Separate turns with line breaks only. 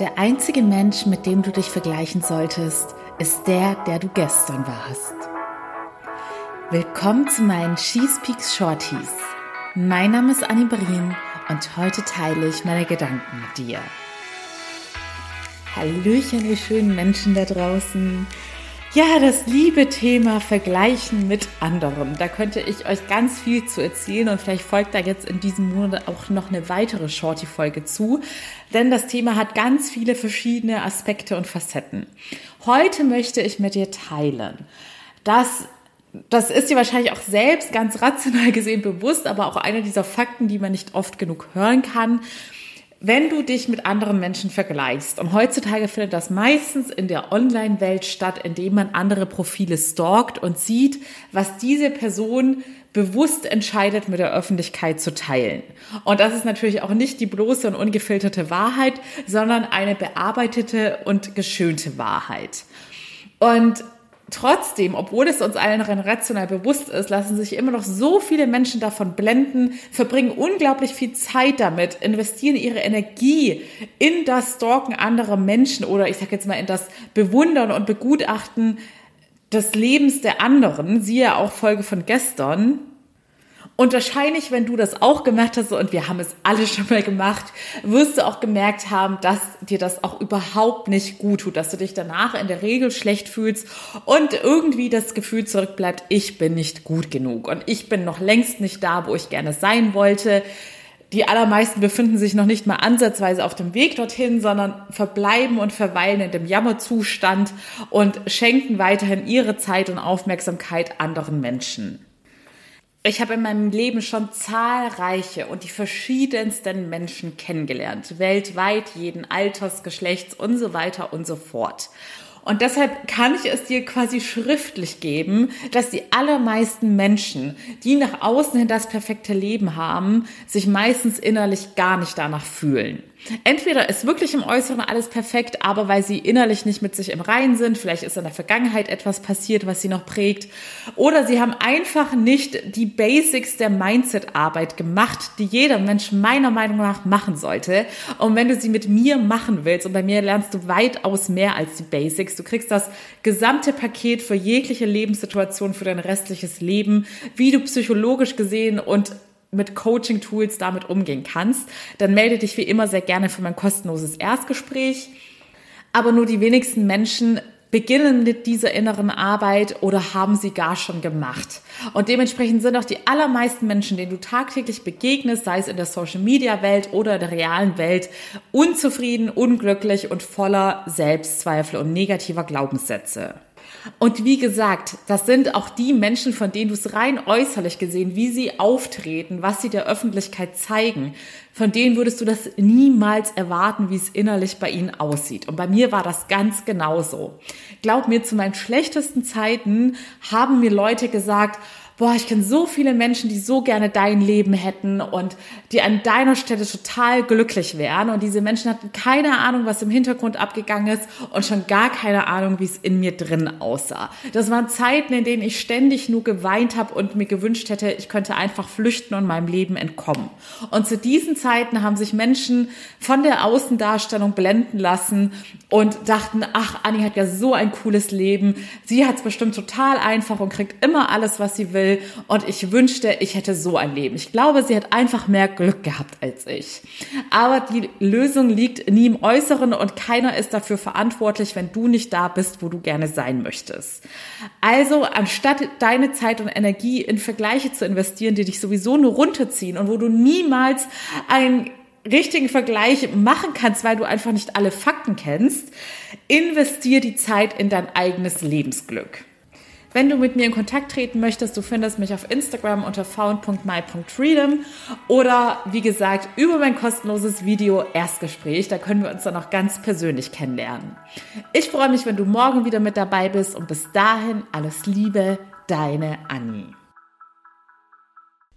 Der einzige Mensch, mit dem du dich vergleichen solltest, ist der, der du gestern warst. Willkommen zu meinen Cheese Peaks Shorties. Mein Name ist Annie Brien und heute teile ich meine Gedanken mit dir. Hallöchen, ihr schönen Menschen da draußen. Ja, das liebe Thema Vergleichen mit anderen. Da könnte ich euch ganz viel zu erzählen und vielleicht folgt da jetzt in diesem Monat auch noch eine weitere Shorty-Folge zu, denn das Thema hat ganz viele verschiedene Aspekte und Facetten. Heute möchte ich mit dir teilen, dass das ist dir wahrscheinlich auch selbst ganz rational gesehen bewusst, aber auch einer dieser Fakten, die man nicht oft genug hören kann, wenn du dich mit anderen Menschen vergleichst, und heutzutage findet das meistens in der Online-Welt statt, indem man andere Profile stalkt und sieht, was diese Person bewusst entscheidet, mit der Öffentlichkeit zu teilen. Und das ist natürlich auch nicht die bloße und ungefilterte Wahrheit, sondern eine bearbeitete und geschönte Wahrheit. Und Trotzdem, obwohl es uns allen rational bewusst ist, lassen sich immer noch so viele Menschen davon blenden, verbringen unglaublich viel Zeit damit, investieren ihre Energie in das Stalken anderer Menschen oder ich sag jetzt mal in das Bewundern und Begutachten des Lebens der anderen, siehe auch Folge von gestern, und wahrscheinlich, wenn du das auch gemacht hast, und wir haben es alle schon mal gemacht, wirst du auch gemerkt haben, dass dir das auch überhaupt nicht gut tut, dass du dich danach in der Regel schlecht fühlst und irgendwie das Gefühl zurückbleibt, ich bin nicht gut genug und ich bin noch längst nicht da, wo ich gerne sein wollte. Die allermeisten befinden sich noch nicht mal ansatzweise auf dem Weg dorthin, sondern verbleiben und verweilen in dem Jammerzustand und schenken weiterhin ihre Zeit und Aufmerksamkeit anderen Menschen. Ich habe in meinem Leben schon zahlreiche und die verschiedensten Menschen kennengelernt, weltweit, jeden Alters, Geschlechts und so weiter und so fort. Und deshalb kann ich es dir quasi schriftlich geben, dass die allermeisten Menschen, die nach außen hin das perfekte Leben haben, sich meistens innerlich gar nicht danach fühlen. Entweder ist wirklich im Äußeren alles perfekt, aber weil sie innerlich nicht mit sich im Reinen sind, vielleicht ist in der Vergangenheit etwas passiert, was sie noch prägt, oder sie haben einfach nicht die Basics der Mindset-Arbeit gemacht, die jeder Mensch meiner Meinung nach machen sollte. Und wenn du sie mit mir machen willst, und bei mir lernst du weitaus mehr als die Basics, du kriegst das gesamte Paket für jegliche Lebenssituation, für dein restliches Leben, wie du psychologisch gesehen und mit Coaching-Tools damit umgehen kannst, dann melde dich wie immer sehr gerne für mein kostenloses Erstgespräch. Aber nur die wenigsten Menschen beginnen mit dieser inneren Arbeit oder haben sie gar schon gemacht. Und dementsprechend sind auch die allermeisten Menschen, denen du tagtäglich begegnest, sei es in der Social-Media-Welt oder der realen Welt, unzufrieden, unglücklich und voller Selbstzweifel und negativer Glaubenssätze. Und wie gesagt, das sind auch die Menschen, von denen du es rein äußerlich gesehen, wie sie auftreten, was sie der Öffentlichkeit zeigen, von denen würdest du das niemals erwarten, wie es innerlich bei ihnen aussieht. Und bei mir war das ganz genauso. Glaub mir, zu meinen schlechtesten Zeiten haben mir Leute gesagt, boah, ich kenne so viele Menschen, die so gerne dein Leben hätten und die an deiner Stelle total glücklich wären. Und diese Menschen hatten keine Ahnung, was im Hintergrund abgegangen ist und schon gar keine Ahnung, wie es in mir drin aussah. Das waren Zeiten, in denen ich ständig nur geweint habe und mir gewünscht hätte, ich könnte einfach flüchten und meinem Leben entkommen. Und zu diesen Zeiten haben sich Menschen von der Außendarstellung blenden lassen und dachten, ach, Anni hat ja so ein cooles Leben. Sie hat es bestimmt total einfach und kriegt immer alles, was sie will will. Und ich wünschte, ich hätte so ein Leben. Ich glaube, sie hat einfach mehr Glück gehabt als ich. Aber die Lösung liegt nie im Äußeren und keiner ist dafür verantwortlich, wenn du nicht da bist, wo du gerne sein möchtest. Also, anstatt deine Zeit und Energie in Vergleiche zu investieren, die dich sowieso nur runterziehen und wo du niemals ein richtigen Vergleich machen kannst, weil du einfach nicht alle Fakten kennst, investier die Zeit in dein eigenes Lebensglück. Wenn du mit mir in Kontakt treten möchtest, du findest mich auf Instagram unter found.my.freedom oder wie gesagt über mein kostenloses Video Erstgespräch. Da können wir uns dann auch ganz persönlich kennenlernen. Ich freue mich, wenn du morgen wieder mit dabei bist und bis dahin alles Liebe, deine Annie.